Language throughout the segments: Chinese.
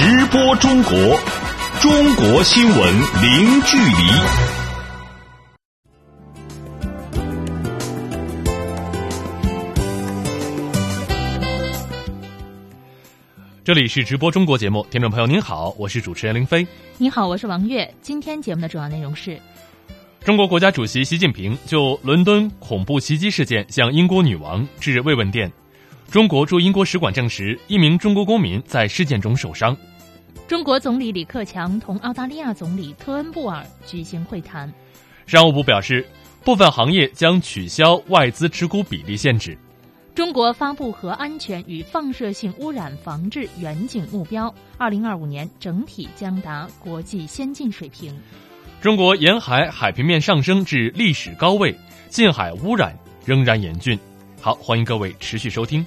直播中国，中国新闻零距离。这里是直播中国节目，听众朋友您好，我是主持人林飞。你好，我是王悦。今天节目的主要内容是：中国国家主席习近平就伦敦恐怖袭击事件向英国女王致慰问电。中国驻英国使馆证实，一名中国公民在事件中受伤。中国总理李克强同澳大利亚总理特恩布尔举行会谈。商务部表示，部分行业将取消外资持股比例限制。中国发布核安全与放射性污染防治远景目标，二零二五年整体将达国际先进水平。中国沿海海平面上升至历史高位，近海污染仍然严峻。好，欢迎各位持续收听。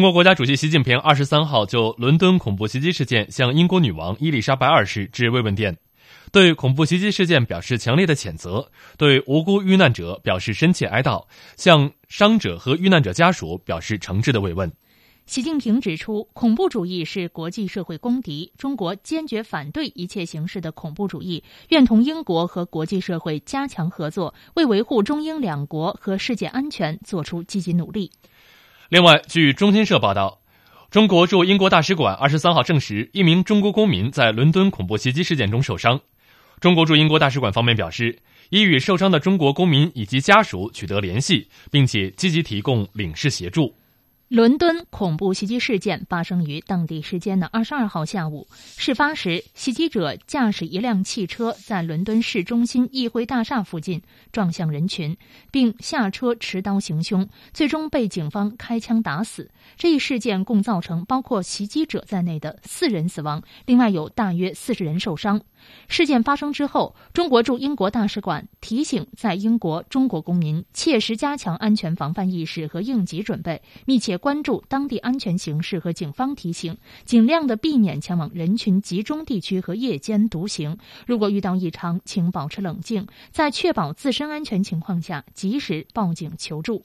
中国国家主席习近平二十三号就伦敦恐怖袭击事件向英国女王伊丽莎白二世致慰问电，对恐怖袭击事件表示强烈的谴责，对无辜遇难者表示深切哀悼，向伤者和遇难者家属表示诚挚的慰问。习近平指出，恐怖主义是国际社会公敌，中国坚决反对一切形式的恐怖主义，愿同英国和国际社会加强合作，为维护中英两国和世界安全做出积极努力。另外，据中新社报道，中国驻英国大使馆二十三号证实，一名中国公民在伦敦恐怖袭击事件中受伤。中国驻英国大使馆方面表示，已与受伤的中国公民以及家属取得联系，并且积极提供领事协助。伦敦恐怖袭击事件发生于当地时间的二十二号下午。事发时，袭击者驾驶一辆汽车在伦敦市中心议会大厦附近撞向人群，并下车持刀行凶，最终被警方开枪打死。这一事件共造成包括袭击者在内的四人死亡，另外有大约四十人受伤。事件发生之后，中国驻英国大使馆提醒在英国中国公民切实加强安全防范意识和应急准备，密切关注当地安全形势和警方提醒，尽量的避免前往人群集中地区和夜间独行。如果遇到异常，请保持冷静，在确保自身安全情况下，及时报警求助。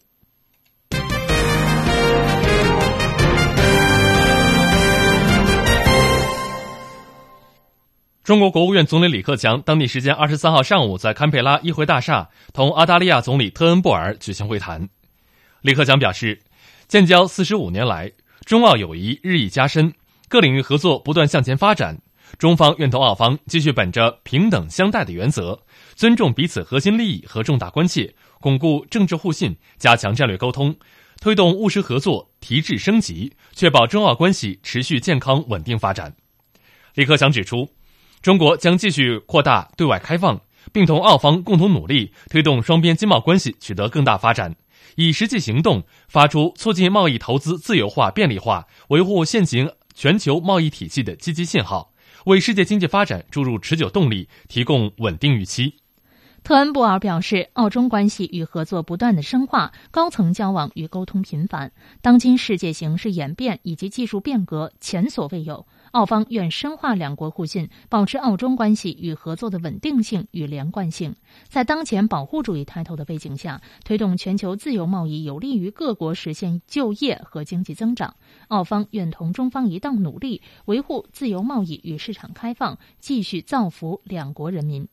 中国国务院总理李克强当地时间二十三号上午在堪培拉议会大厦同澳大利亚总理特恩布尔举行会谈。李克强表示，建交四十五年来，中澳友谊日益加深，各领域合作不断向前发展。中方愿同澳方继续本着平等相待的原则，尊重彼此核心利益和重大关切，巩固政治互信，加强战略沟通，推动务实合作提质升级，确保中澳关系持续健康稳定发展。李克强指出。中国将继续扩大对外开放，并同澳方共同努力，推动双边经贸关系取得更大发展，以实际行动发出促进贸易投资自由化便利化、维护现行全球贸易体系的积极信号，为世界经济发展注入持久动力，提供稳定预期。特恩布尔表示，澳中关系与合作不断的深化，高层交往与沟通频繁。当今世界形势演变以及技术变革前所未有。澳方愿深化两国互信，保持澳中关系与合作的稳定性与连贯性。在当前保护主义抬头的背景下，推动全球自由贸易有利于各国实现就业和经济增长。澳方愿同中方一道努力，维护自由贸易与市场开放，继续造福两国人民。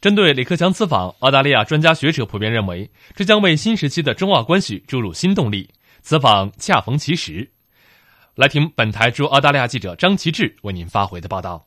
针对李克强此访，澳大利亚专家学者普遍认为，这将为新时期的中澳关系注入新动力。此访恰逢其时。来听本台驻澳大利亚记者张其志为您发回的报道。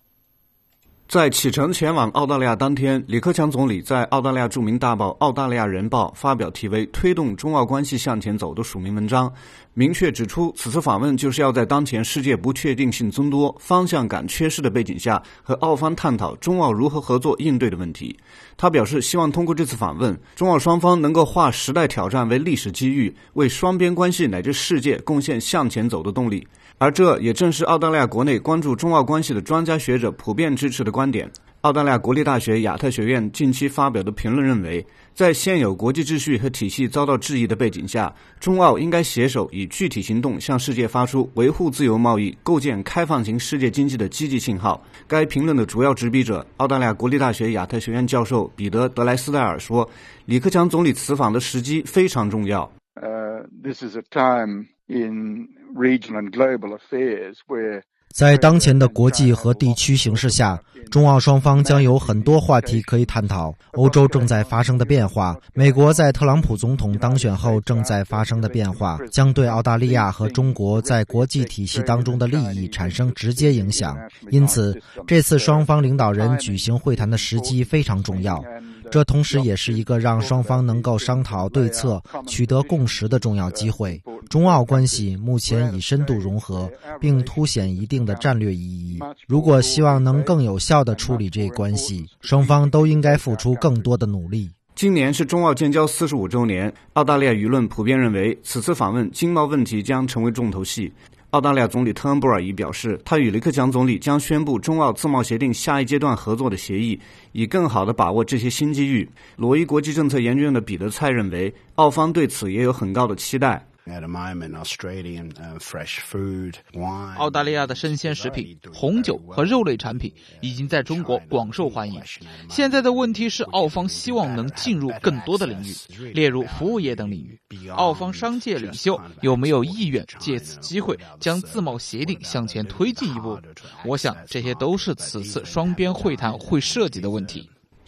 在启程前往澳大利亚当天，李克强总理在澳大利亚著名大报《澳大利亚人报》发表题为《推动中澳关系向前走》的署名文章，明确指出，此次访问就是要在当前世界不确定性增多、方向感缺失的背景下，和澳方探讨中澳如何合作应对的问题。他表示，希望通过这次访问，中澳双方能够化时代挑战为历史机遇，为双边关系乃至世界贡献向前走的动力。而这也正是澳大利亚国内关注中澳关系的专家学者普遍支持的观点。澳大利亚国立大学亚特学院近期发表的评论认为，在现有国际秩序和体系遭到质疑的背景下，中澳应该携手以具体行动向世界发出维护自由贸易、构建开放型世界经济的积极信号。该评论的主要执笔者、澳大利亚国立大学亚特学院教授彼得·德莱斯戴尔说：“李克强总理此访的时机非常重要。” This is a time in region and global affairs where 在当前的国际和地区形势下，中澳双方将有很多话题可以探讨。欧洲正在发生的变化，美国在特朗普总统当选后正在发生的变化，将对澳大利亚和中国在国际体系当中的利益产生直接影响。因此，这次双方领导人举行会谈的时机非常重要。这同时也是一个让双方能够商讨对策、取得共识的重要机会。中澳关系目前已深度融合，并凸显一定的战略意义。如果希望能更有效地处理这一关系，双方都应该付出更多的努力。今年是中澳建交四十五周年，澳大利亚舆论普遍认为，此次访问经贸问题将成为重头戏。澳大利亚总理特恩布尔已表示，他与雷克强总理将宣布中澳自贸协定下一阶段合作的协议，以更好地把握这些新机遇。罗伊国际政策研究院的彼得蔡认为，澳方对此也有很高的期待。澳大利亚的生鲜食品、红酒和肉类产品已经在中国广受欢迎。现在的问题是，澳方希望能进入更多的领域，例如服务业等领域。澳方商界领袖有没有意愿借此机会将自贸协定向前推进一步？我想，这些都是此次双边会谈会涉及的问题。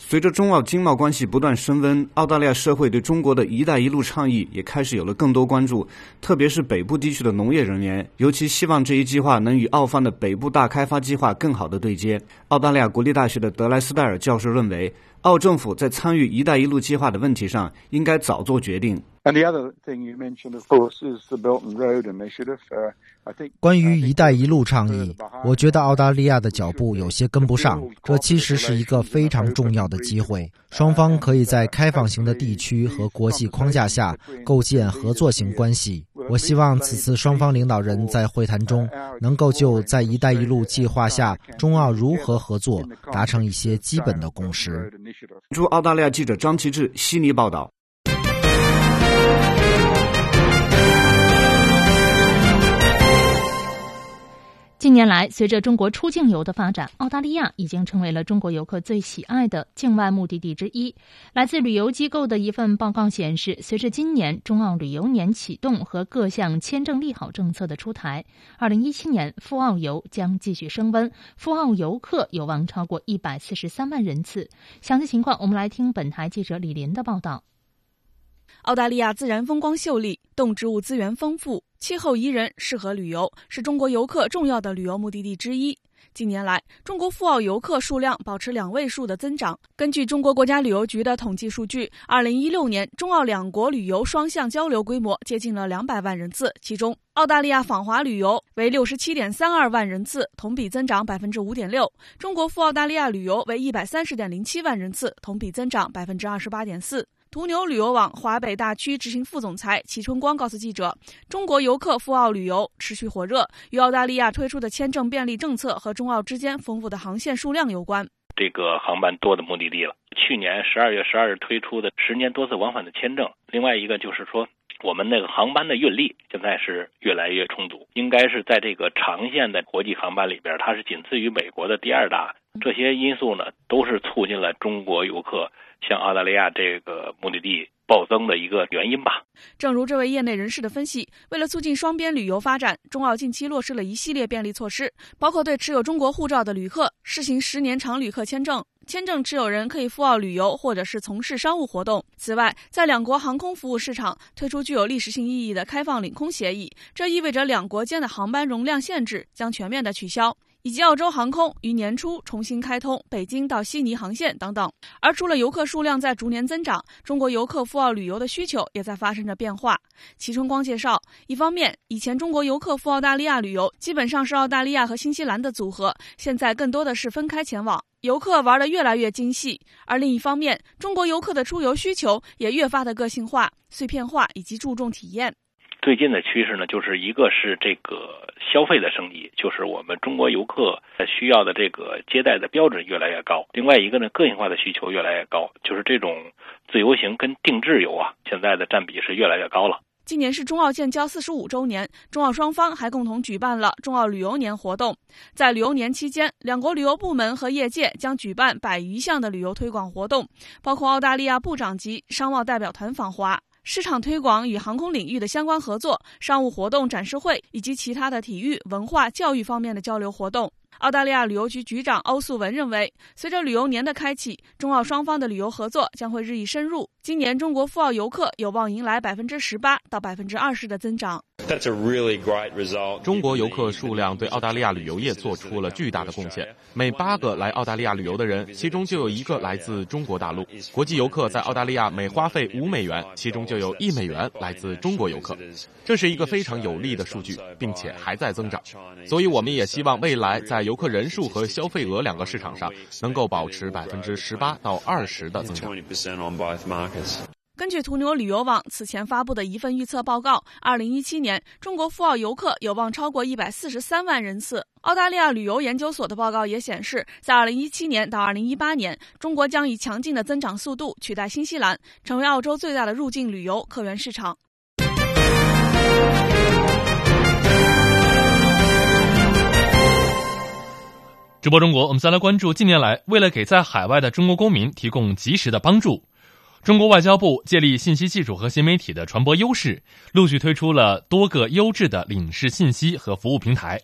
随着中澳经贸关系不断升温，澳大利亚社会对中国的一带一路倡议也开始有了更多关注，特别是北部地区的农业人员，尤其希望这一计划能与澳方的北部大开发计划更好的对接。澳大利亚国立大学的德莱斯戴尔教授认为，澳政府在参与一带一路计划的问题上应该早做决定。关于“一带一路”倡议，我觉得澳大利亚的脚步有些跟不上。这其实是一个非常重要的机会，双方可以在开放型的地区和国际框架下构建合作型关系。我希望此次双方领导人在会谈中能够就在“一带一路”计划下中澳如何合作达成一些基本的共识。驻澳大利亚记者张其志悉尼报道。近年来，随着中国出境游的发展，澳大利亚已经成为了中国游客最喜爱的境外目的地之一。来自旅游机构的一份报告显示，随着今年中澳旅游年启动和各项签证利好政策的出台，二零一七年赴澳游将继续升温，赴澳游客有望超过一百四十三万人次。详细情况，我们来听本台记者李林的报道。澳大利亚自然风光秀丽，动植物资源丰富。气候宜人，适合旅游，是中国游客重要的旅游目的地之一。近年来，中国赴澳游客数量保持两位数的增长。根据中国国家旅游局的统计数据，二零一六年中澳两国旅游双向交流规模接近了两百万人次，其中澳大利亚访华旅游为六十七点三二万人次，同比增长百分之五点六；中国赴澳大利亚旅游为一百三十点零七万人次，同比增长百分之二十八点四。途牛旅游网华北大区执行副总裁齐春光告诉记者：“中国游客赴澳旅游持续火热，与澳大利亚推出的签证便利政策和中澳之间丰富的航线数量有关。这个航班多的目的地了。去年十二月十二日推出的十年多次往返的签证，另外一个就是说，我们那个航班的运力现在是越来越充足，应该是在这个长线的国际航班里边，它是仅次于美国的第二大。这些因素呢，都是促进了中国游客。”向澳大利亚这个目的地暴增的一个原因吧。正如这位业内人士的分析，为了促进双边旅游发展，中澳近期落实了一系列便利措施，包括对持有中国护照的旅客试行十年长旅客签证，签证持有人可以赴澳旅游或者是从事商务活动。此外，在两国航空服务市场推出具有历史性意义的开放领空协议，这意味着两国间的航班容量限制将全面的取消。以及澳洲航空于年初重新开通北京到悉尼航线等等。而除了游客数量在逐年增长，中国游客赴澳旅游的需求也在发生着变化。齐春光介绍，一方面，以前中国游客赴澳大利亚旅游基本上是澳大利亚和新西兰的组合，现在更多的是分开前往，游客玩的越来越精细。而另一方面，中国游客的出游需求也越发的个性化、碎片化以及注重体验。最近的趋势呢，就是一个是这个消费的升级，就是我们中国游客需要的这个接待的标准越来越高；另外一个呢，个性化的需求越来越高，就是这种自由行跟定制游啊，现在的占比是越来越高了。今年是中澳建交四十五周年，中澳双方还共同举办了中澳旅游年活动。在旅游年期间，两国旅游部门和业界将举办百余项的旅游推广活动，包括澳大利亚部长级商贸代表团访华、市场推广与航空领域的相关合作、商务活动展示会以及其他的体育、文化、教育方面的交流活动。澳大利亚旅游局局长欧素文认为，随着旅游年的开启，中澳双方的旅游合作将会日益深入。今年中国赴澳游客有望迎来百分之十八到百分之二十的增长。中国游客数量对澳大利亚旅游业做出了巨大的贡献。每八个来澳大利亚旅游的人，其中就有一个来自中国大陆。国际游客在澳大利亚每花费五美元，其中就有一美元来自中国游客。这是一个非常有利的数据，并且还在增长。所以，我们也希望未来在游客人数和消费额两个市场上能够保持百分之十八到二十的增长。根据途牛旅游网此前发布的一份预测报告，二零一七年中国赴澳游客有望超过一百四十三万人次。澳大利亚旅游研究所的报告也显示，在二零一七年到二零一八年，中国将以强劲的增长速度取代新西兰，成为澳洲最大的入境旅游客源市场。直播中国，我们再来关注近年来，为了给在海外的中国公民提供及时的帮助。中国外交部借力信息技术和新媒体的传播优势，陆续推出了多个优质的领事信息和服务平台。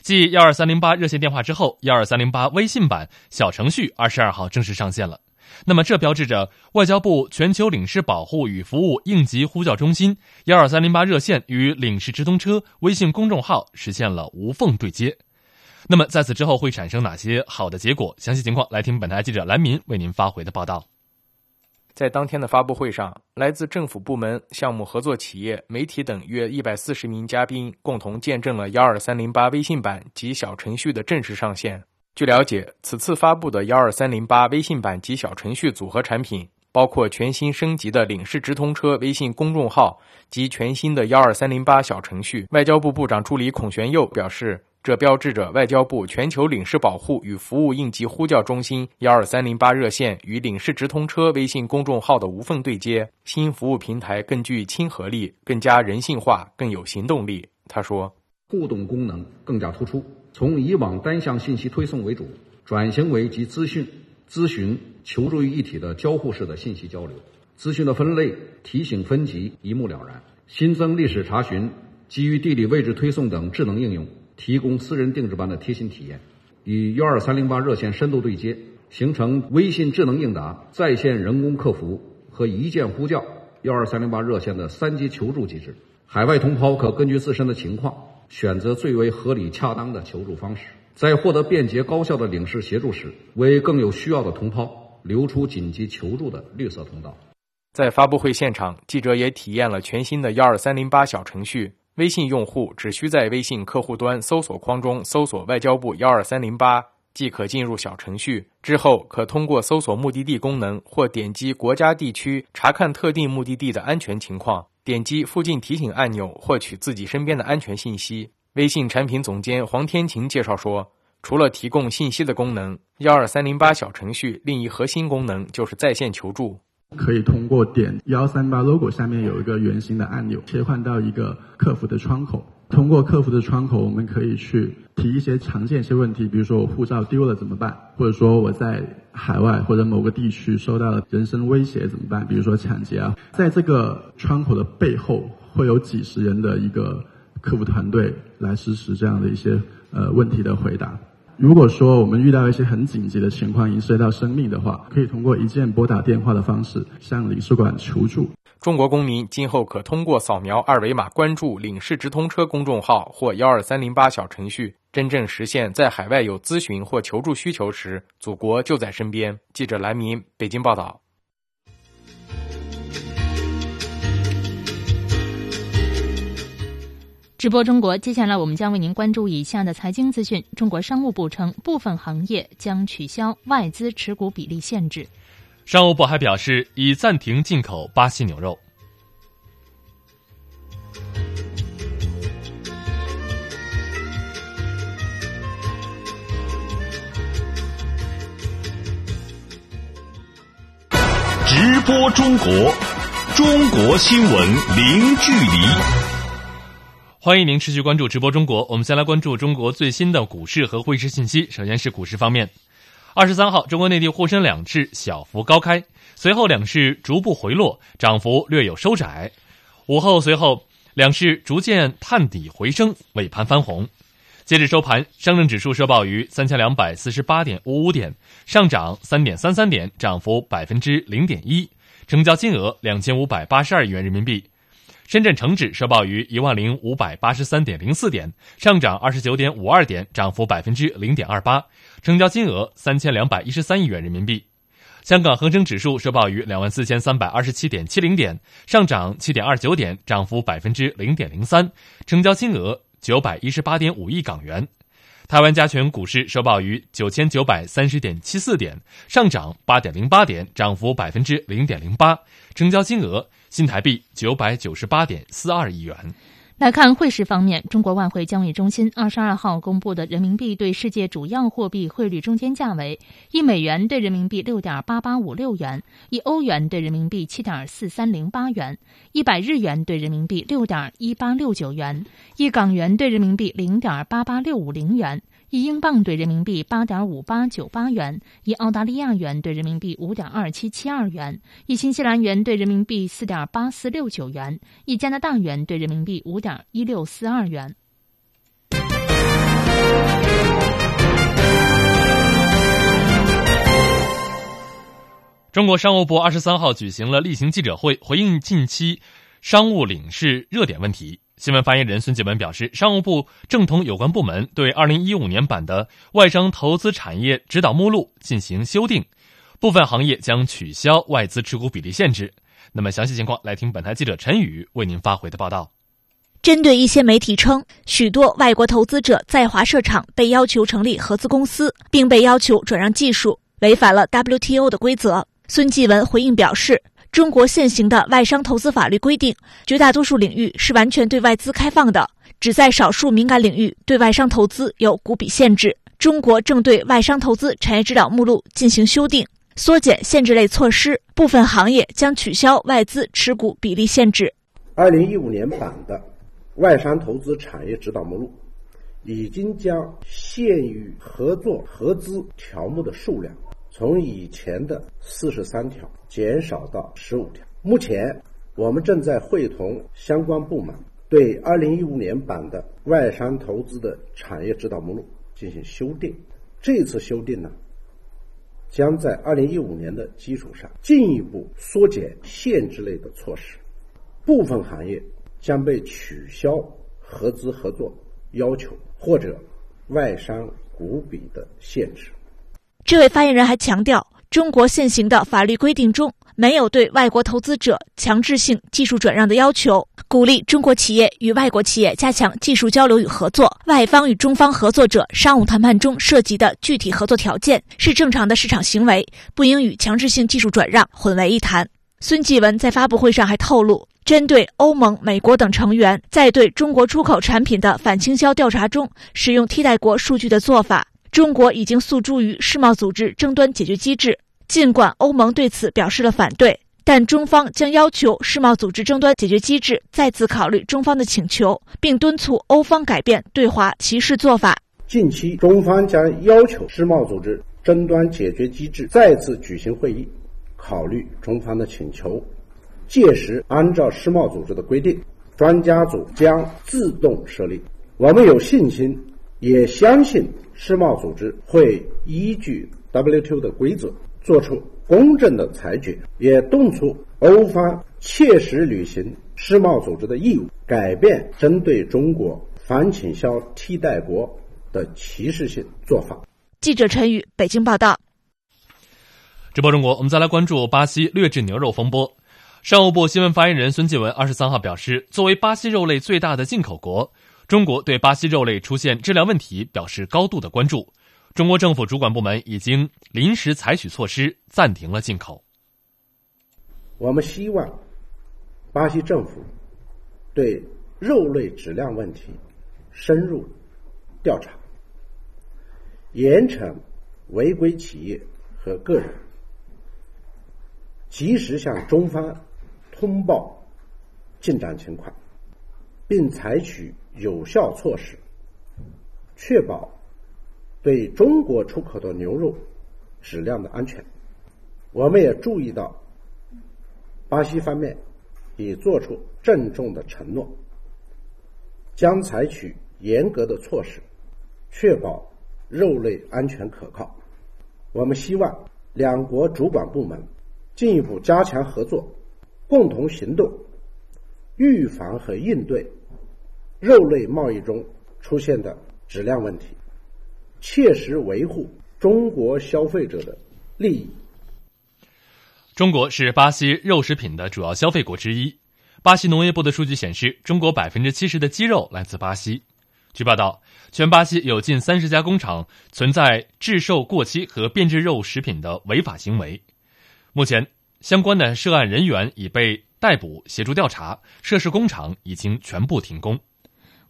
继幺二三零八热线电话之后，幺二三零八微信版小程序二十二号正式上线了。那么，这标志着外交部全球领事保护与服务应急呼叫中心幺二三零八热线与领事直通车微信公众号实现了无缝对接。那么，在此之后会产生哪些好的结果？详细情况来听本台记者蓝民为您发回的报道。在当天的发布会上，来自政府部门、项目合作企业、媒体等约一百四十名嘉宾共同见证了幺二三零八微信版及小程序的正式上线。据了解，此次发布的幺二三零八微信版及小程序组合产品，包括全新升级的领事直通车微信公众号及全新的幺二三零八小程序。外交部部长助理孔玄佑表示。这标志着外交部全球领事保护与服务应急呼叫中心幺二三零八热线与领事直通车微信公众号的无缝对接，新服务平台更具亲和力，更加人性化，更有行动力。他说，互动功能更加突出，从以往单向信息推送为主，转型为集资讯、咨询、求助于一体的交互式的信息交流，资讯的分类、提醒分级一目了然，新增历史查询、基于地理位置推送等智能应用。提供私人定制般的贴心体验，与幺二三零八热线深度对接，形成微信智能应答、在线人工客服和一键呼叫幺二三零八热线的三级求助机制。海外同胞可根据自身的情况，选择最为合理恰当的求助方式，在获得便捷高效的领事协助时，为更有需要的同胞留出紧急求助的绿色通道。在发布会现场，记者也体验了全新的幺二三零八小程序。微信用户只需在微信客户端搜索框中搜索“外交部幺二三零八”，即可进入小程序。之后可通过搜索目的地功能或点击国家地区查看特定目的地的安全情况，点击附近提醒按钮获取自己身边的安全信息。微信产品总监黄天晴介绍说，除了提供信息的功能，幺二三零八小程序另一核心功能就是在线求助。可以通过点幺三八 logo 下面有一个圆形的按钮，切换到一个客服的窗口。通过客服的窗口，我们可以去提一些常见一些问题，比如说我护照丢了怎么办，或者说我在海外或者某个地区受到了人身威胁怎么办，比如说抢劫啊。在这个窗口的背后，会有几十人的一个客服团队来实施这样的一些呃问题的回答。如果说我们遇到一些很紧急的情况，已涉及到生命的话，可以通过一键拨打电话的方式向领事馆求助。中国公民今后可通过扫描二维码关注领事直通车公众号或幺二三零八小程序，真正实现在海外有咨询或求助需求时，祖国就在身边。记者来明北京报道。直播中国接下来我们将为您关注以下的财经资讯中国商务部称部分行业将取消外资持股比例限制。商务部还表示已暂停进口巴西牛肉。直播中国中国新闻零距离。欢迎您持续关注直播中国。我们先来关注中国最新的股市和汇市信息。首先是股市方面，二十三号，中国内地沪深两市小幅高开，随后两市逐步回落，涨幅略有收窄。午后随后两市逐渐探底回升，尾盘翻红。截至收盘，上证指数收报于三千两百四十八点五五点，上涨三点三三点，涨幅百分之零点一，成交金额两千五百八十二亿元人民币。深圳成指收报于一万零五百八十三点零四点，上涨二十九点五二点，涨幅百分之零点二八，成交金额三千两百一十三亿元人民币。香港恒生指数收报于两万四千三百二十七点七零点，上涨七点二九点，涨幅百分之零点零三，成交金额。九百一十八点五亿港元，台湾加权股市收报于九千九百三十点七四点，上涨八点零八点，涨幅百分之零点零八，成交金额新台币九百九十八点四二亿元。来看汇市方面，中国外汇交易中心二十二号公布的人民币对世界主要货币汇率中间价为：一美元对人民币六点八八五六元，一欧元对人民币七点四三零八元，一百日元对人民币六点一八六九元，一港元对人民币零点八八六五零元。一英镑兑人民币八点五八九八元，一澳大利亚元兑人民币五点二七七二元，一新西兰元兑人民币四点八四六九元，一加拿大元兑人民币五点一六四二元。中国商务部二十三号举行了例行记者会，回应近期商务领事热点问题。新闻发言人孙继文表示，商务部正同有关部门对二零一五年版的外商投资产业指导目录进行修订，部分行业将取消外资持股比例限制。那么，详细情况来听本台记者陈宇为您发回的报道。针对一些媒体称，许多外国投资者在华设厂被要求成立合资公司，并被要求转让技术，违反了 WTO 的规则。孙继文回应表示。中国现行的外商投资法律规定，绝大多数领域是完全对外资开放的，只在少数敏感领域对外商投资有股比限制。中国正对外商投资产业指导目录进行修订，缩减限制类措施，部分行业将取消外资持股比例限制。二零一五年版的外商投资产业指导目录，已经将限于合作合资条目的数量。从以前的四十三条减少到十五条。目前，我们正在会同相关部门对二零一五年版的外商投资的产业指导目录进行修订。这次修订呢，将在二零一五年的基础上进一步缩减限制类的措施，部分行业将被取消合资合作要求或者外商股比的限制。这位发言人还强调，中国现行的法律规定中没有对外国投资者强制性技术转让的要求，鼓励中国企业与外国企业加强技术交流与合作。外方与中方合作者商务谈判中涉及的具体合作条件是正常的市场行为，不应与强制性技术转让混为一谈。孙继文在发布会上还透露，针对欧盟、美国等成员在对中国出口产品的反倾销调查中使用替代国数据的做法。中国已经诉诸于世贸组织争端解决机制，尽管欧盟对此表示了反对，但中方将要求世贸组织争端解决机制再次考虑中方的请求，并敦促欧方改变对华歧视做法。近期，中方将要求世贸组织争端解决机制再次举行会议，考虑中方的请求。届时，按照世贸组织的规定，专家组将自动设立。我们有信心。也相信世贸组织会依据 WTO 的规则做出公正的裁决，也敦促欧方切实履行世贸组织的义务，改变针对中国反倾销替代国的歧视性做法。记者陈宇，北京报道。直播中国，我们再来关注巴西劣质牛肉风波。商务部新闻发言人孙继文二十三号表示，作为巴西肉类最大的进口国。中国对巴西肉类出现质量问题表示高度的关注，中国政府主管部门已经临时采取措施暂停了进口。我们希望巴西政府对肉类质量问题深入调查，严惩违规企业和个人，及时向中方通报进展情况，并采取有效措施，确保对中国出口的牛肉质量的安全。我们也注意到，巴西方面已做出郑重的承诺，将采取严格的措施，确保肉类安全可靠。我们希望两国主管部门进一步加强合作，共同行动，预防和应对肉类贸易中出现的质量问题，切实维护中国消费者的利益。中国是巴西肉食品的主要消费国之一。巴西农业部的数据显示，中国百分之七十的鸡肉来自巴西。据报道，全巴西有近三十家工厂存在制售过期和变质肉食品的违法行为。目前，相关的涉案人员已被逮捕，协助调查，涉事工厂已经全部停工。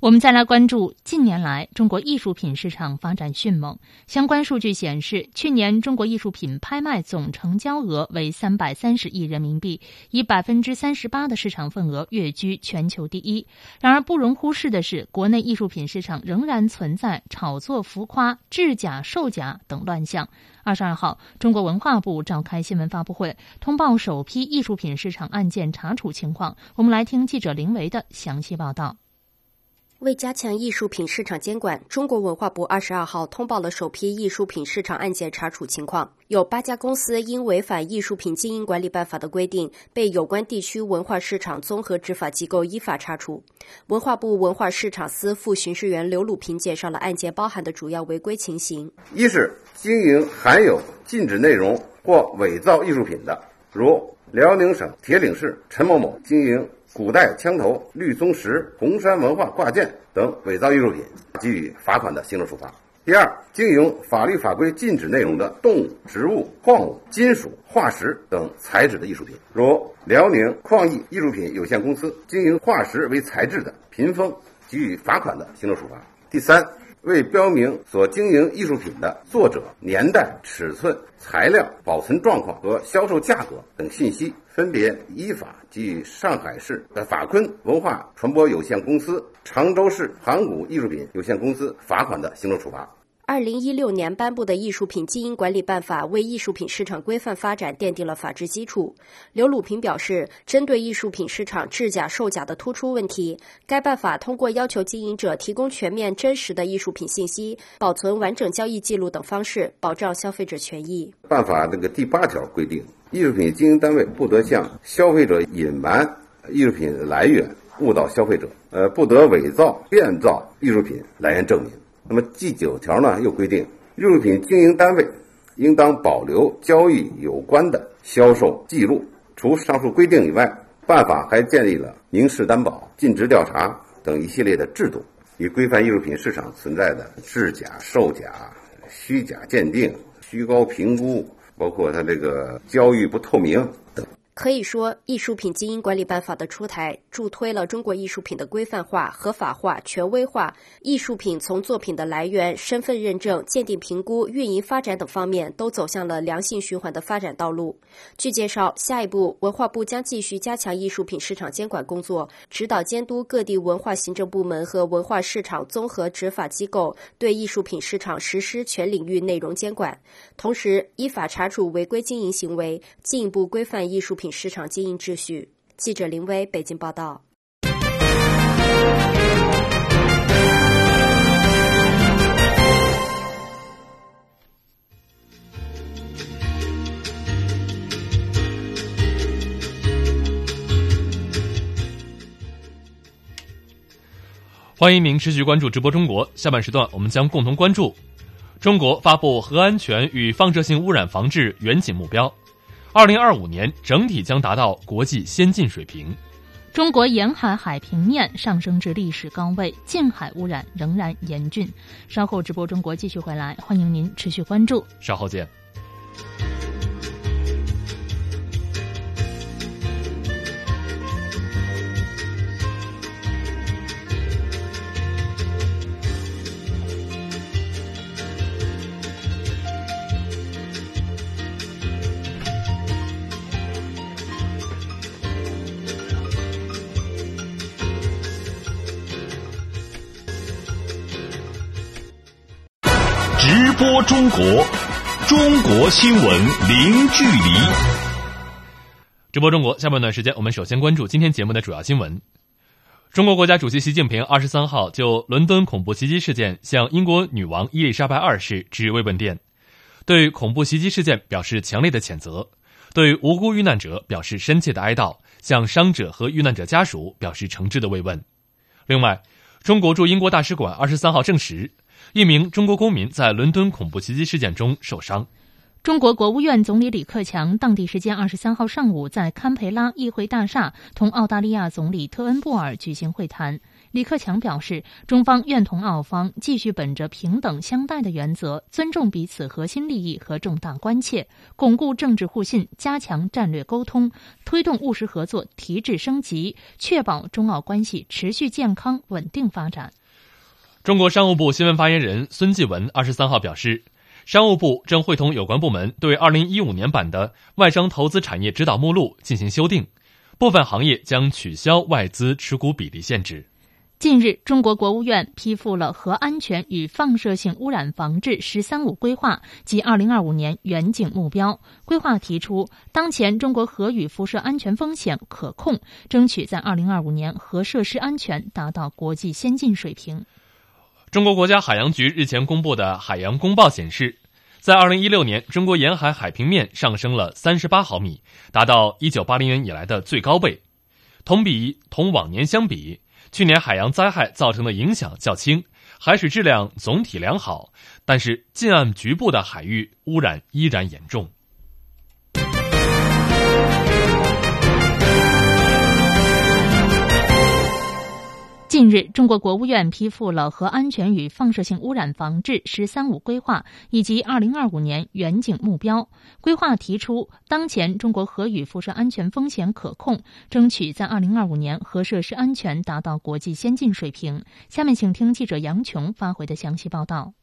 我们再来关注近年来中国艺术品市场发展迅猛。相关数据显示，去年中国艺术品拍卖总成交额为三百三十亿人民币，以百分之三十八的市场份额跃居全球第一。然而，不容忽视的是，国内艺术品市场仍然存在炒作浮夸、制假售假等乱象。二十二号，中国文化部召开新闻发布会，通报首批艺术品市场案件查处情况。我们来听记者林维的详细报道。为加强艺术品市场监管，中国文化部二十二号通报了首批艺术品市场案件查处情况。有八家公司因违反《艺术品经营管理办法》的规定，被有关地区文化市场综合执法机构依法查处。文化部文化市场司副巡视员刘鲁平介绍了案件包含的主要违规情形：一是经营含有禁止内容或伪造艺术品的，如辽宁省铁岭市陈某某经营。古代枪头、绿松石、红山文化挂件等伪造艺术品，给予罚款的行政处罚。第二，经营法律法规禁止内容的动物、植物、矿物、金属、化石等材质的艺术品，如辽宁矿艺艺术品有限公司经营化石为材质的屏风，给予罚款的行政处罚。第三。为标明所经营艺术品的作者、年代、尺寸、材料、保存状况和销售价格等信息，分别依法给予上海市的法坤文化传播有限公司、常州市盘古艺术品有限公司罚款的行政处罚。二零一六年颁布的《艺术品经营管理办法》为艺术品市场规范发展奠定了法治基础。刘鲁平表示，针对艺术品市场制假售假的突出问题，该办法通过要求经营者提供全面真实的艺术品信息、保存完整交易记录等方式，保障消费者权益。办法那个第八条规定，艺术品经营单位不得向消费者隐瞒艺术品来源，误导消费者；呃，不得伪造、变造艺术品来源证明。那么第九条呢，又规定，艺术品经营单位应当保留交易有关的销售记录。除上述规定以外，办法还建立了明示担保、尽职调查等一系列的制度，以规范艺术品市场存在的制假、售假、虚假鉴定、虚高评估，包括它这个交易不透明。可以说，艺术品经营管理办法的出台，助推了中国艺术品的规范化、合法化、权威化。艺术品从作品的来源、身份认证、鉴定评估、运营发展等方面，都走向了良性循环的发展道路。据介绍，下一步，文化部将继续加强艺术品市场监管工作，指导监督各地文化行政部门和文化市场综合执法机构对艺术品市场实施全领域内容监管，同时依法查处违规经营行为，进一步规范艺术品。品市场经营秩序。记者林威北京报道。欢迎您持续关注直播中国。下半时段，我们将共同关注：中国发布核安全与放射性污染防治远景目标。二零二五年整体将达到国际先进水平。中国沿海海平面上升至历史高位，近海污染仍然严峻。稍后直播中国继续回来，欢迎您持续关注。稍后见。中国，中国新闻零距离。直播中国，下半段时间，我们首先关注今天节目的主要新闻。中国国家主席习近平二十三号就伦敦恐怖袭击事件向英国女王伊丽莎白二世致慰问电，对恐怖袭击事件表示强烈的谴责，对无辜遇难者表示深切的哀悼，向伤者和遇难者家属表示诚挚的慰问。另外，中国驻英国大使馆二十三号证实，一名中国公民在伦敦恐怖袭击事件中受伤。中国国务院总理李克强当地时间二十三号上午在堪培拉议会大厦同澳大利亚总理特恩布尔举行会谈。李克强表示，中方愿同澳方继续本着平等相待的原则，尊重彼此核心利益和重大关切，巩固政治互信，加强战略沟通，推动务实合作提质升级，确保中澳关系持续健康稳定发展。中国商务部新闻发言人孙继文二十三号表示。商务部正会同有关部门对2015年版的外商投资产业指导目录进行修订，部分行业将取消外资持股比例限制。近日，中国国务院批复了核安全与放射性污染防治“十三五”规划及2025年远景目标。规划提出，当前中国核与辐射安全风险可控，争取在2025年核设施安全达到国际先进水平。中国国家海洋局日前公布的海洋公报显示，在2016年，中国沿海海平面上升了38毫米，达到1980年以来的最高位。同比同往年相比，去年海洋灾害造成的影响较轻，海水质量总体良好，但是近岸局部的海域污染依然严重。近日，中国国务院批复了核安全与放射性污染防治“十三五”规划以及二零二五年远景目标。规划提出，当前中国核与辐射安全风险可控，争取在二零二五年核设施安全达到国际先进水平。下面，请听记者杨琼发回的详细报道。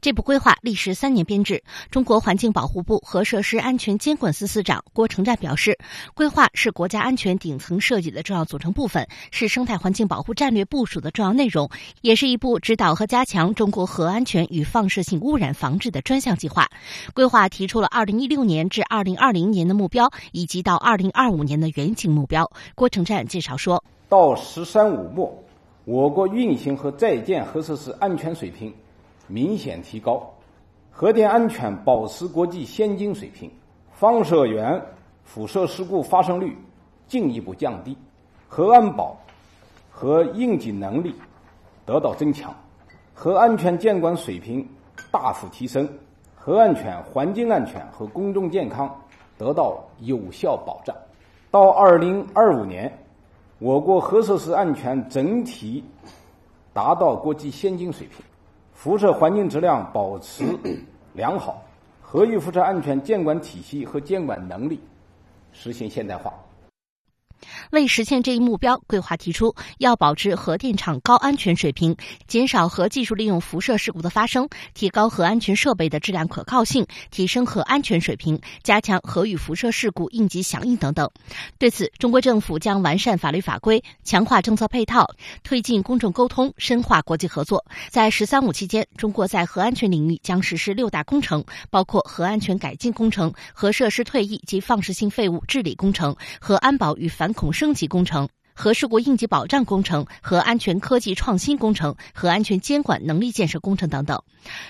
这部规划历时三年编制。中国环境保护部核设施安全监管司司长郭成战表示，规划是国家安全顶层设计的重要组成部分，是生态环境保护战略部署的重要内容，也是一部指导和加强中国核安全与放射性污染防治的专项计划。规划提出了2016年至2020年的目标，以及到2025年的远景目标。郭成战介绍说，到“十三五”末，我国运行和在建核设施安全水平。明显提高，核电安全保持国际先进水平，放射源辐射事故发生率进一步降低，核安保和应急能力得到增强，核安全监管水平大幅提升，核安全、环境安全和公众健康得到有效保障。到二零二五年，我国核设施安全整体达到国际先进水平。辐射环境质量保持 良好，核与辐射安全监管体系和监管能力实现现代化。为实现这一目标，规划提出要保持核电厂高安全水平，减少核技术利用辐射事故的发生，提高核安全设备的质量可靠性，提升核安全水平，加强核与辐射事故应急响应等等。对此，中国政府将完善法律法规，强化政策配套，推进公众沟通，深化国际合作。在“十三五”期间，中国在核安全领域将实施六大工程，包括核安全改进工程、核设施退役及放射性废物治理工程、核安保与反恐。升级工程。核事故应急保障工程、核安全科技创新工程、核安全监管能力建设工程等等。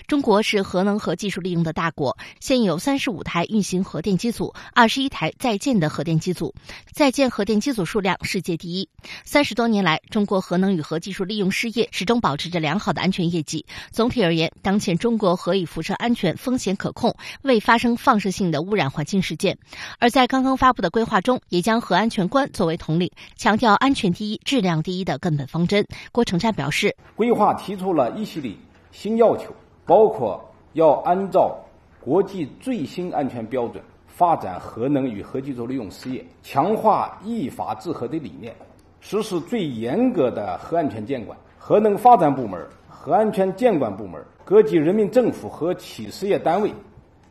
中国是核能和技术利用的大国，现有三十五台运行核电机组，二十一台在建的核电机组，在建核电机组数量世界第一。三十多年来，中国核能与核技术利用事业始终保持着良好的安全业绩。总体而言，当前中国核与辐射安全风险可控，未发生放射性的污染环境事件。而在刚刚发布的规划中，也将核安全观作为统领，强调。安全第一、质量第一的根本方针，郭成战表示，规划提出了一系列新要求，包括要按照国际最新安全标准发展核能与核技术利用事业，强化依法治核的理念，实施最严格的核安全监管。核能发展部门、核安全监管部门、各级人民政府和企事业单位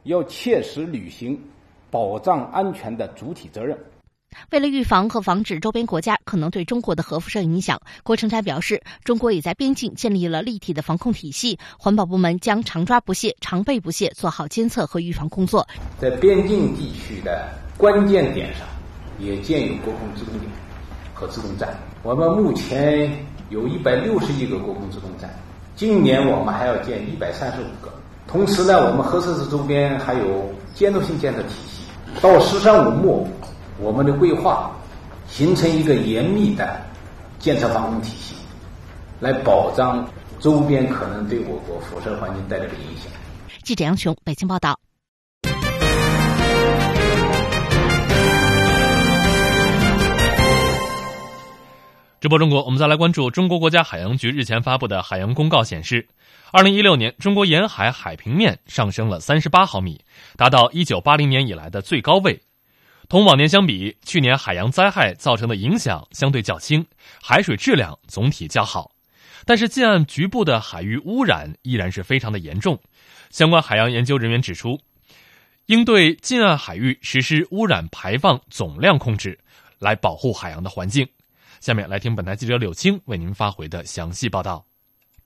要切实履行保障安全的主体责任。为了预防和防止周边国家可能对中国的核辐射影响，郭成才表示，中国也在边境建立了立体的防控体系，环保部门将常抓不懈、常备不懈，做好监测和预防工作。在边境地区的关键点上，也建有国控制动点和自动站。我们目前有一百六十亿个国控制动站，今年我们还要建一百三十五个。同时呢，我们核设施周边还有监督性监测体系。到“十三五”末，我们的规划形成一个严密的建设防控体系，来保障周边可能对我国辐射环境带来的影响。记者杨雄，北京报道。直播中国，我们再来关注中国国家海洋局日前发布的海洋公告显示，二零一六年中国沿海海平面上升了三十八毫米，达到一九八零年以来的最高位。同往年相比，去年海洋灾害造成的影响相对较轻，海水质量总体较好。但是近岸局部的海域污染依然是非常的严重。相关海洋研究人员指出，应对近岸海域实施污染排放总量控制，来保护海洋的环境。下面来听本台记者柳青为您发回的详细报道。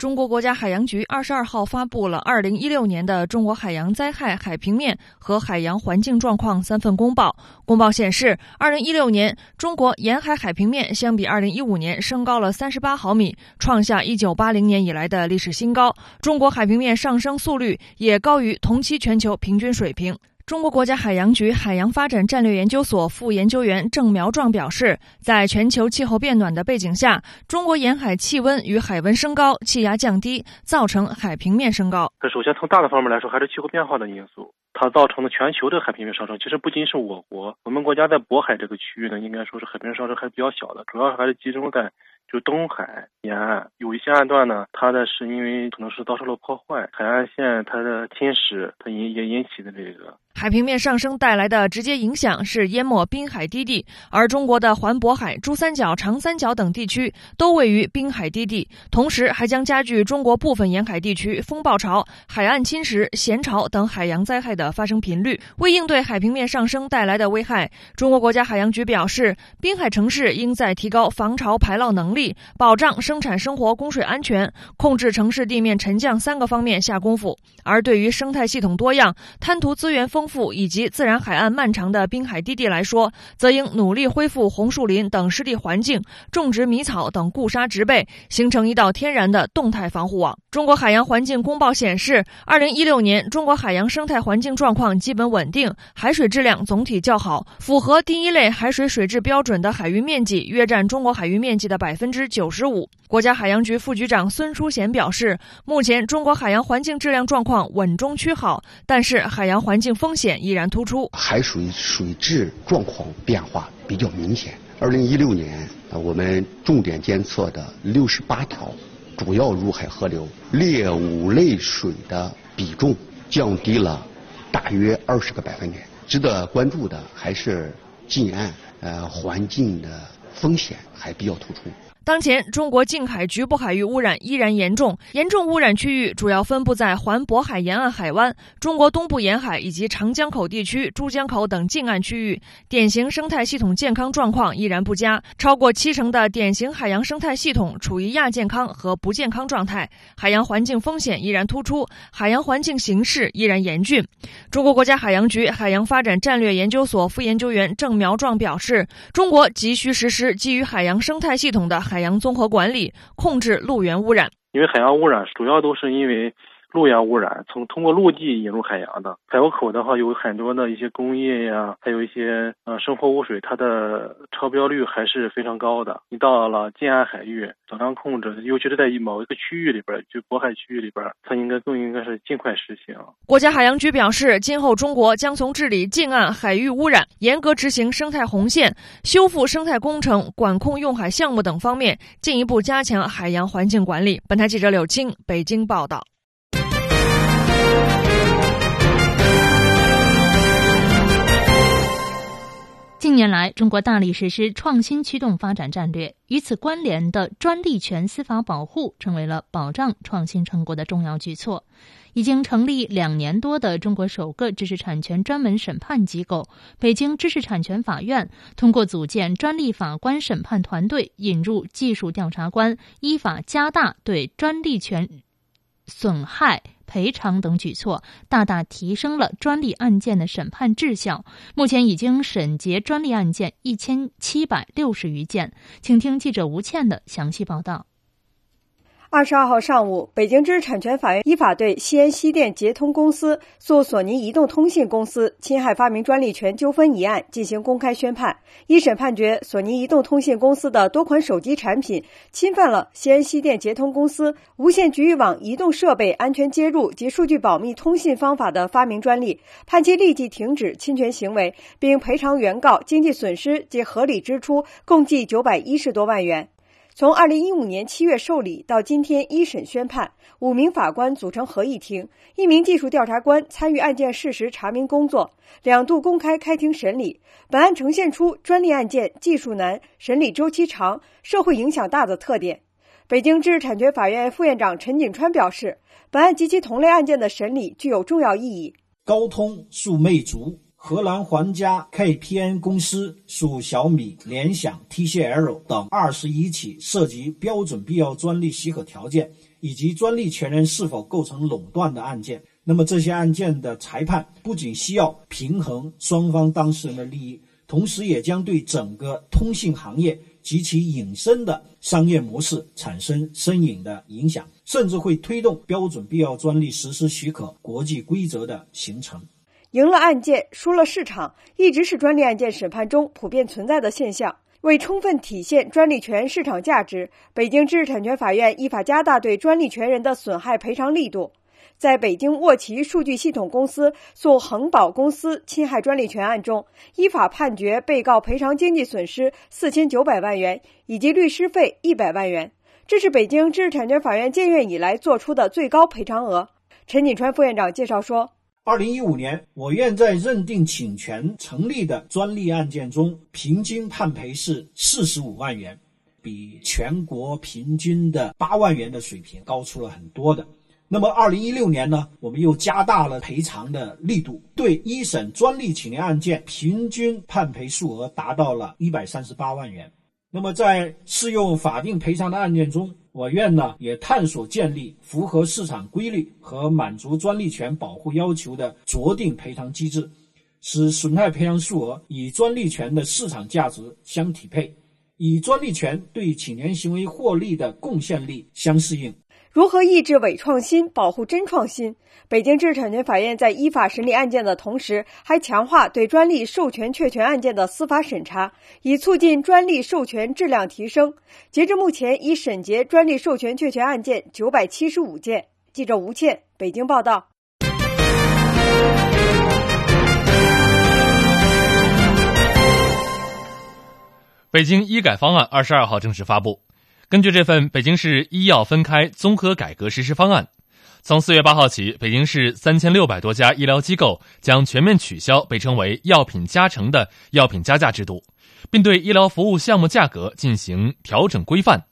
中国国家海洋局二十二号发布了二零一六年的中国海洋灾害海平面和海洋环境状况三份公报。公报显示，二零一六年中国沿海海平面相比二零一五年升高了三十八毫米，创下一九八零年以来的历史新高。中国海平面上升速率也高于同期全球平均水平。中国国家海洋局海洋发展战略研究所副研究员郑苗壮表示，在全球气候变暖的背景下，中国沿海气温与海温升高、气压降低，造成海平面升高。这首先从大的方面来说，还是气候变化的因素，它造成的全球的海平面上升。其实不仅是我国，我们国家在渤海这个区域呢，应该说是海平面上升还是比较小的，主要还是集中在。就东海沿岸有一些岸段呢，它的是因为可能是遭受了破坏，海岸线它的侵蚀，它引也引起的这个海平面上升带来的直接影响是淹没滨海低地，而中国的环渤海、珠三角、长三角等地区都位于滨海低地，同时还将加剧中国部分沿海地区风暴潮、海岸侵蚀、咸潮等海洋灾害的发生频率。为应对海平面上升带来的危害，中国国家海洋局表示，滨海城市应在提高防潮排涝能力。保障生产生活供水安全、控制城市地面沉降三个方面下功夫。而对于生态系统多样、滩涂资源丰丰富以及自然海岸漫长的滨海低地来说，则应努力恢复红树林等湿地环境，种植迷草等固沙植被，形成一道天然的动态防护网。中国海洋环境公报显示，二零一六年中国海洋生态环境状况基本稳定，海水质量总体较好，符合第一类海水水质标准的海域面积约占中国海域面积的百分。之九十五。国家海洋局副局长孙淑贤表示，目前中国海洋环境质量状况稳中趋好，但是海洋环境风风险依然突出。海水水质状况变化比较明显。二零一六年，我们重点监测的六十八条主要入海河流劣五类水的比重降低了大约二十个百分点。值得关注的还是近岸呃环境的。风险还比较突出。当前，中国近海局部海域污染依然严重，严重污染区域主要分布在环渤海沿岸海湾、中国东部沿海以及长江口地区、珠江口等近岸区域，典型生态系统健康状况依然不佳，超过七成的典型海洋生态系统处于亚健康和不健康状态，海洋环境风险依然突出，海洋环境形势依然严峻。中国国家海洋局海洋发展战略研究所副研究员郑苗壮表示，中国急需实施基于海洋生态系统的。海洋综合管理，控制陆源污染。因为海洋污染主要都是因为。陆洋污染从通过陆地引入海洋的海沟口的话，有很多的一些工业呀，还有一些呃生活污水，它的超标率还是非常高的。你到了近岸海域，总量控制，尤其是在某一个区域里边，就渤海区域里边，它应该更应该是尽快实行。国家海洋局表示，今后中国将从治理近岸海域污染、严格执行生态红线、修复生态工程、管控用海项目等方面，进一步加强海洋环境管理。本台记者柳青北京报道。近年来，中国大力实施创新驱动发展战略，与此关联的专利权司法保护成为了保障创新成果的重要举措。已经成立两年多的中国首个知识产权专门审判机构——北京知识产权法院，通过组建专利法官审判团队，引入技术调查官，依法加大对专利权损害。赔偿等举措，大大提升了专利案件的审判质效。目前已经审结专利案件一千七百六十余件。请听记者吴倩的详细报道。二十二号上午，北京知识产权法院依法对西安西电捷通公司诉索尼移动通信公司侵害发明专利权纠纷一案进行公开宣判。一审判决，索尼移动通信公司的多款手机产品侵犯了西安西电捷通公司无线局域网移动设备安全接入及数据保密通信方法的发明专利，判其立即停止侵权行为，并赔偿原告经济损失及合理支出共计九百一十多万元。从二零一五年七月受理到今天一审宣判，五名法官组成合议庭，一名技术调查官参与案件事实查明工作，两度公开开庭审理。本案呈现出专利案件技术难、审理周期长、社会影响大的特点。北京知识产权法院副院长陈锦川表示，本案及其同类案件的审理具有重要意义。高通诉魅族。荷兰皇家 KPN 公司属小米、联想、TCL 等二十一起涉及标准必要专利许可条件以及专利权人是否构成垄断的案件。那么这些案件的裁判不仅需要平衡双方当事人的利益，同时也将对整个通信行业及其引申的商业模式产生深远的影响，甚至会推动标准必要专利实施许可国际规则的形成。赢了案件，输了市场，一直是专利案件审判中普遍存在的现象。为充分体现专利权市场价值，北京知识产权法院依法加大对专利权人的损害赔偿力度。在北京沃奇数据系统公司诉恒宝公司侵害专利权案中，依法判决被告赔偿经济损失四千九百万元以及律师费一百万元，这是北京知识产权法院建院以来作出的最高赔偿额。陈锦川副院长介绍说。二零一五年，我院在认定侵权成立的专利案件中，平均判赔是四十五万元，比全国平均的八万元的水平高出了很多的。那么，二零一六年呢，我们又加大了赔偿的力度，对一审专利侵权案件平均判赔数额达到了一百三十八万元。那么，在适用法定赔偿的案件中，我院呢也探索建立符合市场规律和满足专利权保护要求的酌定赔偿机制，使损害赔偿数额与专利权的市场价值相匹配，以专利权对侵权行为获利的贡献力相适应。如何抑制伪创新，保护真创新？北京知识产权法院在依法审理案件的同时，还强化对专利授权确权案件的司法审查，以促进专利授权质量提升。截至目前，已审结专利授权确权案件九百七十五件。记者吴倩，北京报道。北京医改方案二十二号正式发布。根据这份北京市医药分开综合改革实施方案，从四月八号起，北京市三千六百多家医疗机构将全面取消被称为“药品加成”的药品加价制度，并对医疗服务项目价格进行调整规范。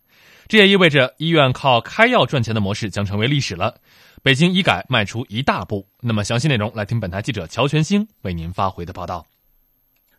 这也意味着医院靠开药赚钱的模式将成为历史了。北京医改迈出一大步。那么，详细内容来听本台记者乔全兴为您发回的报道。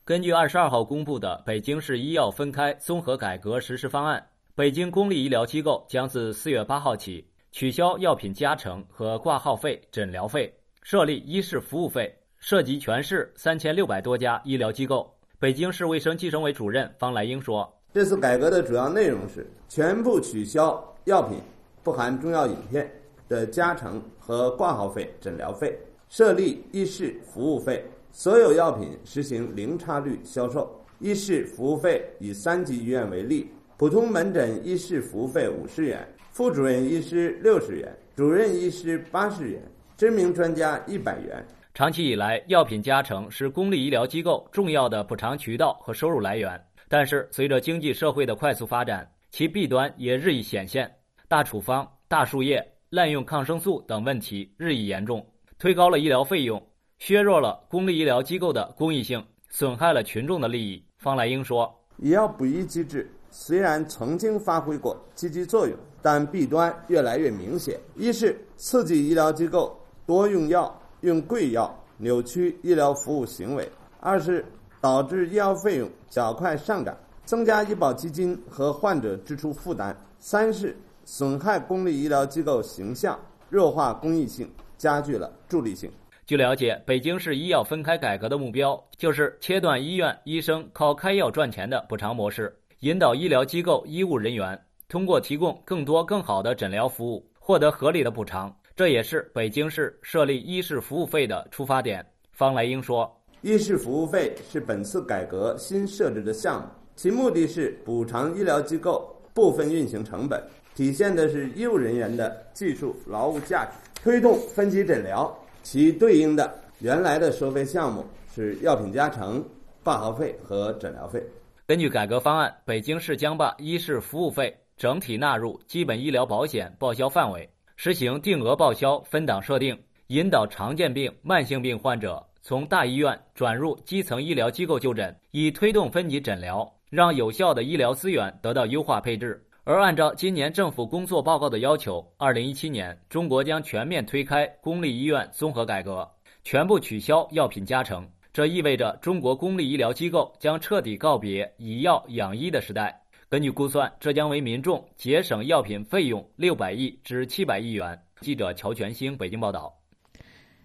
根据二十二号公布的北京市医药分开综合改革实施方案。北京公立医疗机构将自四月八号起取消药品加成和挂号费、诊疗费，设立医事服务费，涉及全市三千六百多家医疗机构。北京市卫生计生委主任方来英说：“这次改革的主要内容是全部取消药品（不含中药饮片）的加成和挂号费、诊疗费，设立医事服务费，所有药品实行零差率销售。医事服务费以三级医院为例。”普通门诊医师服务费五十元，副主任医师六十元，主任医师八十元，知名专家一百元。长期以来，药品加成是公立医疗机构重要的补偿渠道和收入来源。但是，随着经济社会的快速发展，其弊端也日益显现。大处方、大输液、滥用抗生素等问题日益严重，推高了医疗费用，削弱了公立医疗机构的公益性。损害了群众的利益。方来英说：“以药补医机制虽然曾经发挥过积极作用，但弊端越来越明显。一是刺激医疗机构多用药、用贵药，扭曲医疗服务行为；二是导致医药费用较快上涨，增加医保基金和患者支出负担；三是损害公立医疗机构形象，弱化公益性，加剧了助力性。”据了解，北京市医药分开改革的目标就是切断医院医生靠开药赚钱的补偿模式，引导医疗机构医务人员通过提供更多更好的诊疗服务获得合理的补偿。这也是北京市设立医事服务费的出发点。方来英说：“医事服务费是本次改革新设置的项目，其目的是补偿医疗机构部分运行成本，体现的是医务人员的技术劳务价值，推动分级诊疗。”其对应的原来的收费项目是药品加成、挂号费和诊疗费。根据改革方案，北京市将把医事服务费整体纳入基本医疗保险报销范围，实行定额报销分档设定，引导常见病、慢性病患者从大医院转入基层医疗机构就诊，以推动分级诊疗，让有效的医疗资源得到优化配置。而按照今年政府工作报告的要求，二零一七年中国将全面推开公立医院综合改革，全部取消药品加成。这意味着中国公立医疗机构将彻底告别以药养医的时代。根据估算，这将为民众节省药品费用六百亿至七百亿元。记者乔全兴北京报道。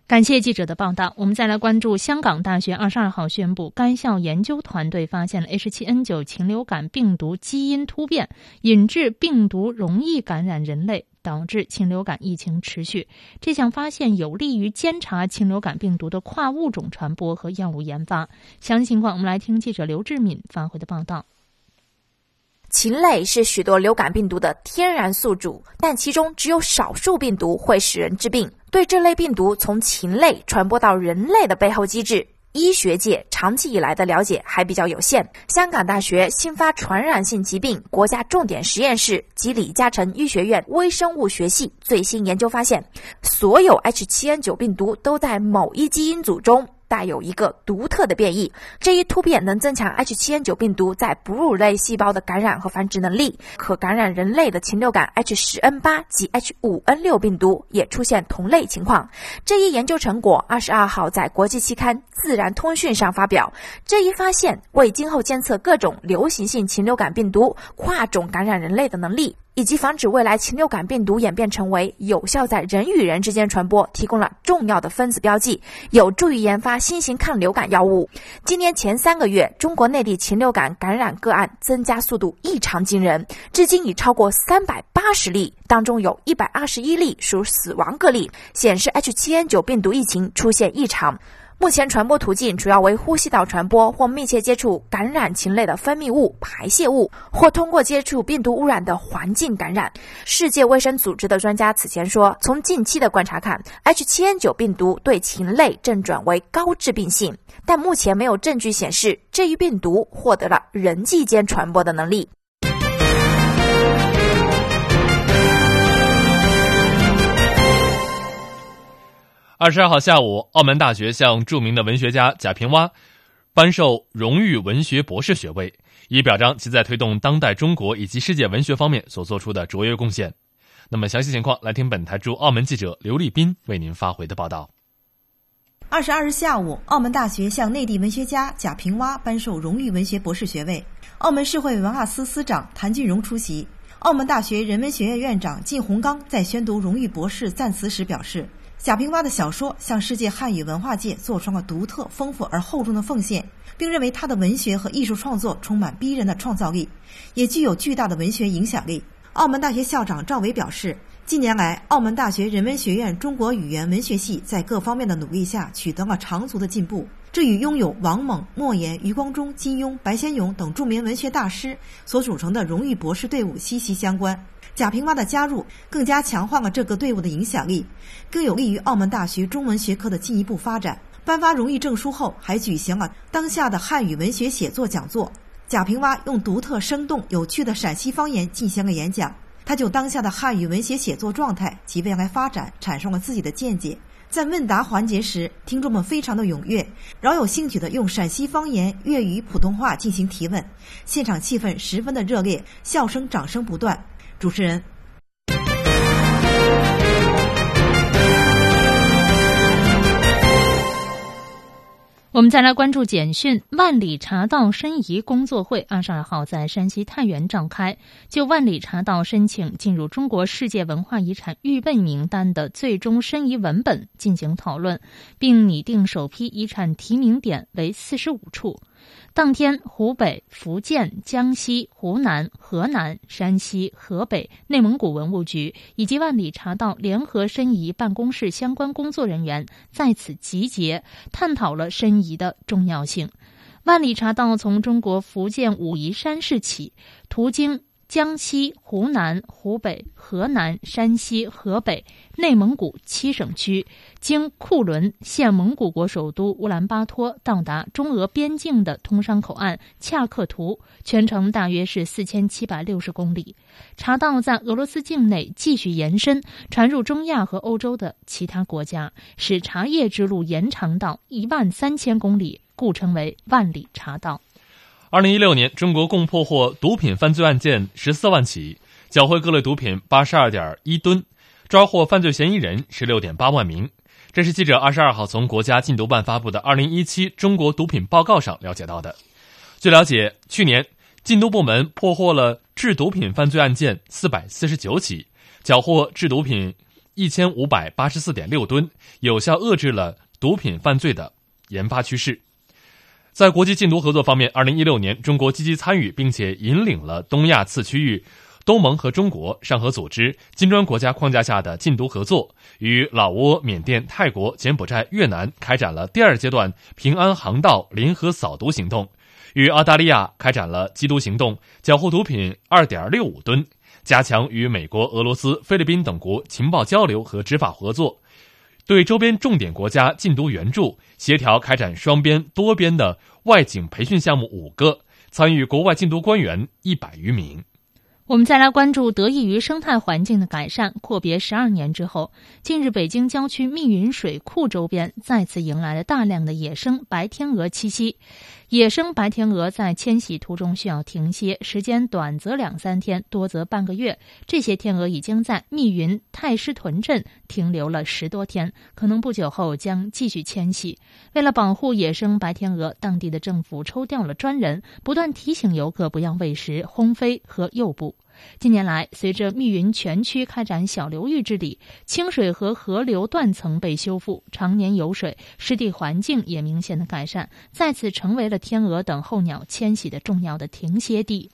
感谢记者的报道。我们再来关注香港大学二十二号宣布，该校研究团队发现了 H7N9 禽流感病毒基因突变，引致病毒容易感染人类，导致禽流感疫情持续。这项发现有利于监察禽流感病毒的跨物种传播和药物研发。详细情况，我们来听记者刘志敏发回的报道。禽类是许多流感病毒的天然宿主，但其中只有少数病毒会使人致病。对这类病毒从禽类传播到人类的背后机制，医学界长期以来的了解还比较有限。香港大学新发传染性疾病国家重点实验室及李嘉诚医学院微生物学系最新研究发现，所有 H7N9 病毒都在某一基因组中。带有一个独特的变异，这一突变能增强 H7N9 病毒在哺乳类细胞的感染和繁殖能力，可感染人类的禽流感 H10N8 及 H5N6 病毒也出现同类情况。这一研究成果二十二号在国际期刊《自然通讯》上发表。这一发现为今后监测各种流行性禽流感病毒跨种感染人类的能力。以及防止未来禽流感病毒演变成为有效在人与人之间传播，提供了重要的分子标记，有助于研发新型抗流感药物。今年前三个月，中国内地禽流感感染个案增加速度异常惊人，至今已超过三百八十例，当中有一百二十一例属死亡个例，显示 H7N9 病毒疫情出现异常。目前传播途径主要为呼吸道传播或密切接触感染禽类的分泌物、排泄物，或通过接触病毒污染的环境感染。世界卫生组织的专家此前说，从近期的观察看，H7N9 病毒对禽类正转为高致病性，但目前没有证据显示这一病毒获得了人际间传播的能力。二十二号下午，澳门大学向著名的文学家贾平凹颁授荣誉文学博士学位，以表彰其在推动当代中国以及世界文学方面所做出的卓越贡献。那么，详细情况来听本台驻澳门记者刘立斌为您发回的报道。二十二日下午，澳门大学向内地文学家贾平凹颁授荣誉文学博士学位，澳门社会文化司司长谭俊荣出席。澳门大学人文学院院长靳洪刚在宣读荣誉博士赞词时表示。贾平凹的小说向世界汉语文化界做出了独特、丰富而厚重的奉献，并认为他的文学和艺术创作充满逼人的创造力，也具有巨大的文学影响力。澳门大学校长赵伟表示，近年来，澳门大学人文学院中国语言文学系在各方面的努力下取得了长足的进步，这与拥有王蒙、莫言、余光中、金庸、白先勇等著名文学大师所组成的荣誉博士队伍息息相关。贾平凹的加入更加强化了这个队伍的影响力，更有利于澳门大学中文学科的进一步发展。颁发荣誉证书后，还举行了当下的汉语文学写作讲座。贾平凹用独特、生动、有趣的陕西方言进行了演讲，他就当下的汉语文学写作状态及未来发展产生了自己的见解。在问答环节时，听众们非常的踊跃，饶有兴趣的用陕西方言、粤语、普通话进行提问，现场气氛十分的热烈，笑声、掌声不断。主持人。我们再来关注简讯：万里茶道申遗工作会二十二号在山西太原召开，就万里茶道申请进入中国世界文化遗产预备名单的最终申遗文本进行讨论，并拟定首批遗产提名点为四十五处。当天，湖北、福建、江西、湖南、河南、山西、河北、内蒙古文物局以及万里茶道联合申遗办公室相关工作人员在此集结，探讨了申遗的重要性。万里茶道从中国福建武夷山市起，途经。江西、湖南、湖北、河南、山西、河北、内蒙古七省区，经库伦现蒙古国首都乌兰巴托，到达中俄边境的通商口岸恰克图，全程大约是四千七百六十公里。茶道在俄罗斯境内继续延伸，传入中亚和欧洲的其他国家，使茶叶之路延长到一万三千公里，故称为万里茶道。二零一六年，中国共破获毒品犯罪案件十四万起，缴获各类毒品八十二点一吨，抓获犯罪嫌疑人十六点八万名。这是记者二十二号从国家禁毒办发布的《二零一七中国毒品报告》上了解到的。据了解，去年禁毒部门破获了制毒品犯罪案件四百四十九起，缴获制毒品一千五百八十四点六吨，有效遏制了毒品犯罪的研发趋势。在国际禁毒合作方面，二零一六年，中国积极参与并且引领了东亚次区域、东盟和中国上合组织金砖国家框架下的禁毒合作，与老挝、缅甸、泰国、柬埔寨、越南开展了第二阶段平安航道联合扫毒行动，与澳大利亚开展了缉毒行动，缴获毒品二点六五吨，加强与美国、俄罗斯、菲律宾等国情报交流和执法合作。对周边重点国家禁毒援助，协调开展双边、多边的外景培训项目五个，参与国外禁毒官员一百余名。我们再来关注，得益于生态环境的改善，阔别十二年之后，近日北京郊区密云水库周边再次迎来了大量的野生白天鹅栖息。野生白天鹅在迁徙途中需要停歇，时间短则两三天，多则半个月。这些天鹅已经在密云太师屯镇停留了十多天，可能不久后将继续迁徙。为了保护野生白天鹅，当地的政府抽调了专人，不断提醒游客不要喂食、轰飞和诱捕。近年来，随着密云全区开展小流域治理，清水和河流断层被修复，常年有水，湿地环境也明显的改善，再次成为了天鹅等候鸟迁徙的重要的停歇地。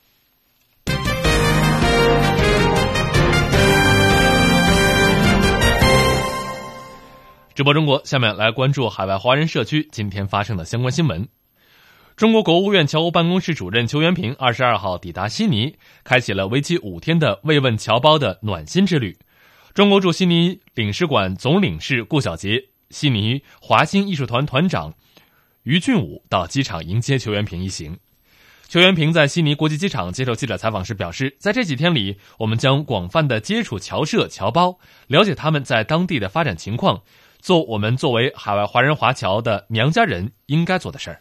直播中国，下面来关注海外华人社区今天发生的相关新闻。中国国务院侨务办公室主任邱元平二十二号抵达悉尼，开启了为期五天的慰问侨胞的暖心之旅。中国驻悉尼领事馆总领事顾小杰、悉尼华星艺术团团长于俊武到机场迎接邱元平一行。邱元平在悉尼国际机场接受记者采访时表示，在这几天里，我们将广泛的接触侨社、侨胞，了解他们在当地的发展情况，做我们作为海外华人华侨的娘家人应该做的事儿。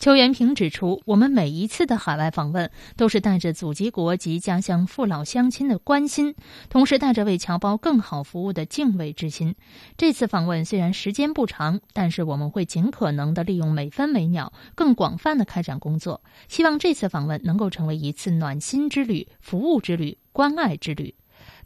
邱元平指出，我们每一次的海外访问都是带着祖籍国及家乡父老乡亲的关心，同时带着为侨胞更好服务的敬畏之心。这次访问虽然时间不长，但是我们会尽可能的利用每分每秒，更广泛的开展工作。希望这次访问能够成为一次暖心之旅、服务之旅、关爱之旅。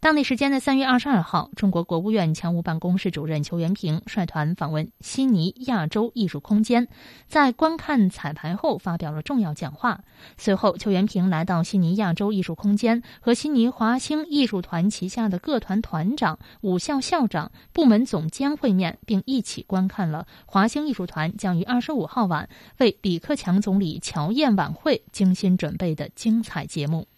当地时间的三月二十二号，中国国务院侨务办公室主任邱元平率团访问悉尼亚洲艺术空间，在观看彩排后发表了重要讲话。随后，邱元平来到悉尼亚洲艺术空间，和悉尼华星艺术团旗下的各团团长、武校校长、部门总监会面，并一起观看了华星艺术团将于二十五号晚为李克强总理乔宴晚会精心准备的精彩节目。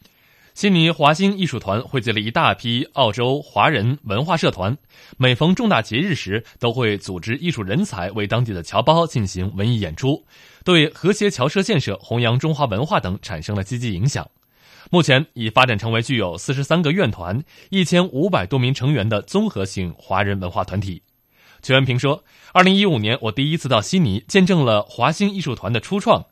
悉尼华星艺术团汇集了一大批澳洲华人文化社团，每逢重大节日时，都会组织艺术人才为当地的侨胞进行文艺演出，对和谐侨社建设、弘扬中华文化等产生了积极影响。目前已发展成为具有四十三个院团、一千五百多名成员的综合性华人文化团体。曲文平说：“二零一五年，我第一次到悉尼，见证了华星艺术团的初创。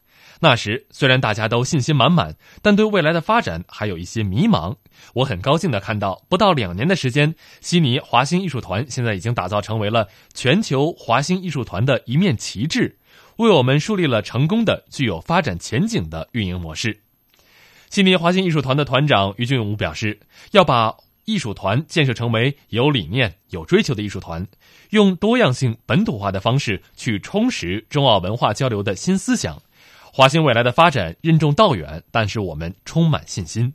那时虽然大家都信心满满，但对未来的发展还有一些迷茫。我很高兴的看到，不到两年的时间，悉尼华星艺术团现在已经打造成为了全球华星艺术团的一面旗帜，为我们树立了成功的、具有发展前景的运营模式。”悉尼华星艺术团的团长于俊武表示：“要把艺术团建设成为有理念、有追求的艺术团，用多样性、本土化的方式去充实中澳文化交流的新思想。华星未来的发展任重道远，但是我们充满信心。”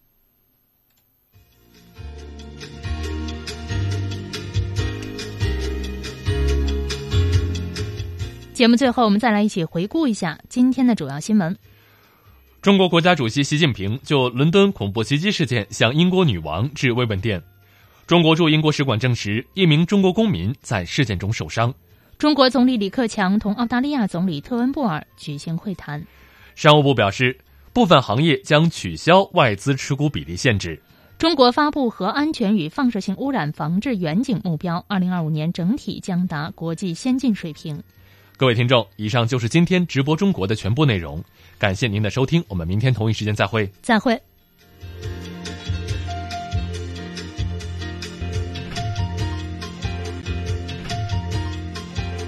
节目最后，我们再来一起回顾一下今天的主要新闻。中国国家主席习近平就伦敦恐怖袭击事件向英国女王致慰问电。中国驻英国使馆证实，一名中国公民在事件中受伤。中国总理李克强同澳大利亚总理特恩布尔举行会谈。商务部表示，部分行业将取消外资持股比例限制。中国发布核安全与放射性污染防治远景目标，二零二五年整体将达国际先进水平。各位听众，以上就是今天直播中国的全部内容，感谢您的收听，我们明天同一时间再会。再会。